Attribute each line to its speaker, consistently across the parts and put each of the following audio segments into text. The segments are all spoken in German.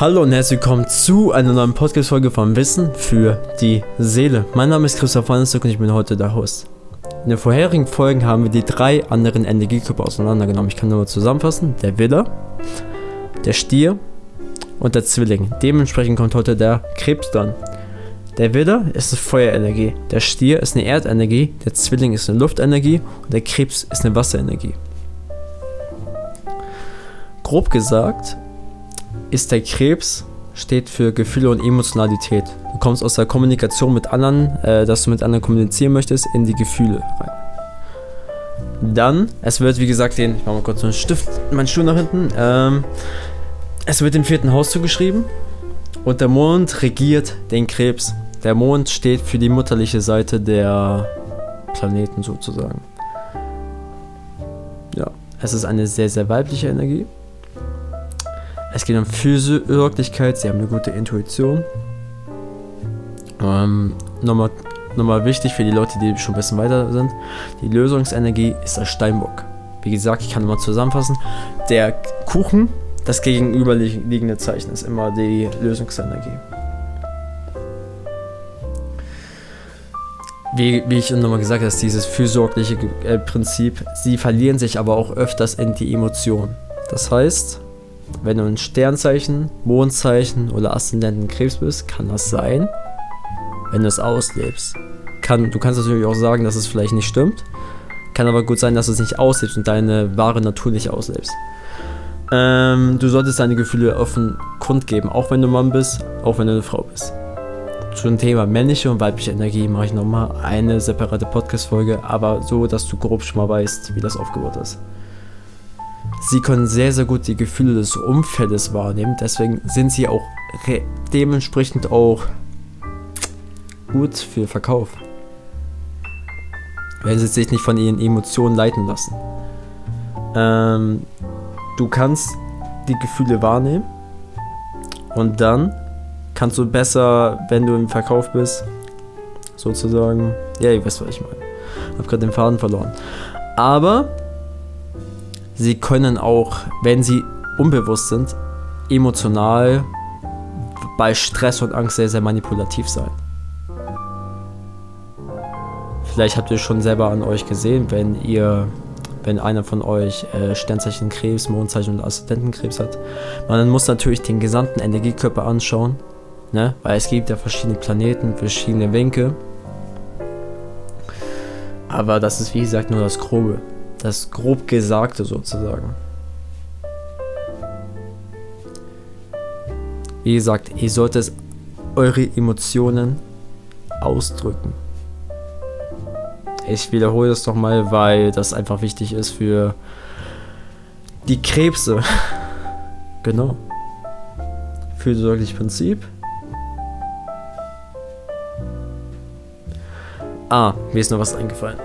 Speaker 1: Hallo und herzlich willkommen zu einer neuen Podcast-Folge von Wissen für die Seele. Mein Name ist Christoph Wannestöck und ich bin heute der Host. In den vorherigen Folgen haben wir die drei anderen Energiekörper auseinandergenommen. Ich kann nur zusammenfassen: der Widder, der Stier und der Zwilling. Dementsprechend kommt heute der Krebs dann. Der Widder ist eine Feuerenergie, der Stier ist eine Erdenergie, der Zwilling ist eine Luftenergie und der Krebs ist eine Wasserenergie. Grob gesagt ist der Krebs steht für Gefühle und Emotionalität. Du kommst aus der Kommunikation mit anderen, äh, dass du mit anderen kommunizieren möchtest, in die Gefühle rein. Dann, es wird wie gesagt den, ich mach mal kurz so einen Stift, meinen Stuhl nach hinten. Ähm, es wird dem vierten Haus zugeschrieben und der Mond regiert den Krebs. Der Mond steht für die mutterliche Seite der Planeten sozusagen. Ja, es ist eine sehr, sehr weibliche Energie. Es geht um Fürsorglichkeit, sie haben eine gute Intuition. Ähm, nochmal, nochmal wichtig für die Leute, die schon ein bisschen weiter sind: die Lösungsenergie ist der Steinbock. Wie gesagt, ich kann nochmal zusammenfassen: der Kuchen, das gegenüberliegende Zeichen, ist immer die Lösungsenergie. Wie, wie ich nochmal gesagt habe, ist dieses fürsorgliche Prinzip, sie verlieren sich aber auch öfters in die Emotionen. Das heißt, wenn du ein Sternzeichen, Mondzeichen oder Aszendenten Krebs bist, kann das sein, wenn du es auslebst. Kann, du kannst natürlich auch sagen, dass es vielleicht nicht stimmt. Kann aber gut sein, dass du es nicht auslebst und deine wahre Natur nicht auslebst. Ähm, du solltest deine Gefühle offen kundgeben, auch wenn du Mann bist, auch wenn du eine Frau bist. Zum Thema männliche und weibliche Energie mache ich nochmal eine separate Podcast-Folge, aber so, dass du grob schon mal weißt, wie das aufgebaut ist. Sie können sehr, sehr gut die Gefühle des Umfeldes wahrnehmen. Deswegen sind sie auch dementsprechend auch gut für Verkauf. Wenn sie sich nicht von ihren Emotionen leiten lassen. Ähm, du kannst die Gefühle wahrnehmen und dann kannst du besser, wenn du im Verkauf bist, sozusagen, ja, ihr wisst, was ich meine. Hab gerade den Faden verloren. Aber sie können auch, wenn sie unbewusst sind, emotional bei Stress und Angst sehr, sehr manipulativ sein. Vielleicht habt ihr schon selber an euch gesehen, wenn ihr, wenn einer von euch äh, Sternzeichen Krebs, Mondzeichen und Aszendentenkrebs hat. Man muss natürlich den gesamten Energiekörper anschauen, ne? weil es gibt ja verschiedene Planeten, verschiedene Winkel. Aber das ist wie gesagt nur das Grobe das grob Gesagte sozusagen. Wie gesagt, ihr solltet eure Emotionen ausdrücken. Ich wiederhole das doch mal, weil das einfach wichtig ist für die Krebse. genau. Fürsorglich Prinzip. Ah, mir ist noch was eingefallen.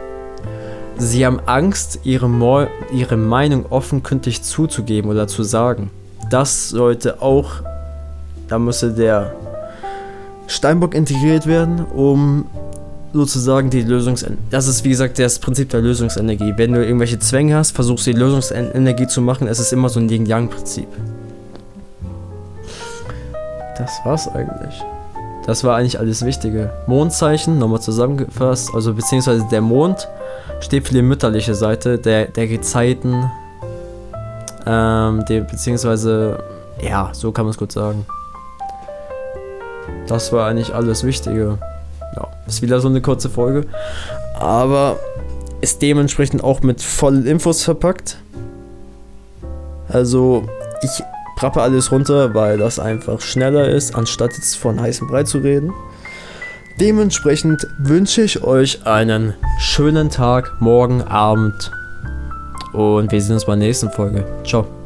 Speaker 1: Sie haben Angst, ihre, Mo ihre Meinung offenkundig zuzugeben oder zu sagen. Das sollte auch, da müsste der Steinbock integriert werden, um sozusagen die Lösungsenergie. Das ist wie gesagt das Prinzip der Lösungsenergie. Wenn du irgendwelche Zwänge hast, versuchst du die Lösungsenergie zu machen. Es ist immer so ein Yin-Yang-Prinzip. Das war's eigentlich. Das war eigentlich alles Wichtige. Mondzeichen, nochmal zusammengefasst, also beziehungsweise der Mond steht für die mütterliche Seite der, der Gezeiten. Ähm, die, beziehungsweise, ja, so kann man es gut sagen. Das war eigentlich alles Wichtige. Ja, ist wieder so eine kurze Folge. Aber ist dementsprechend auch mit vollen Infos verpackt. Also, ich prappe alles runter, weil das einfach schneller ist, anstatt jetzt von heißem Brei zu reden. Dementsprechend wünsche ich euch einen schönen Tag, morgen, Abend und wir sehen uns bei der nächsten Folge. Ciao.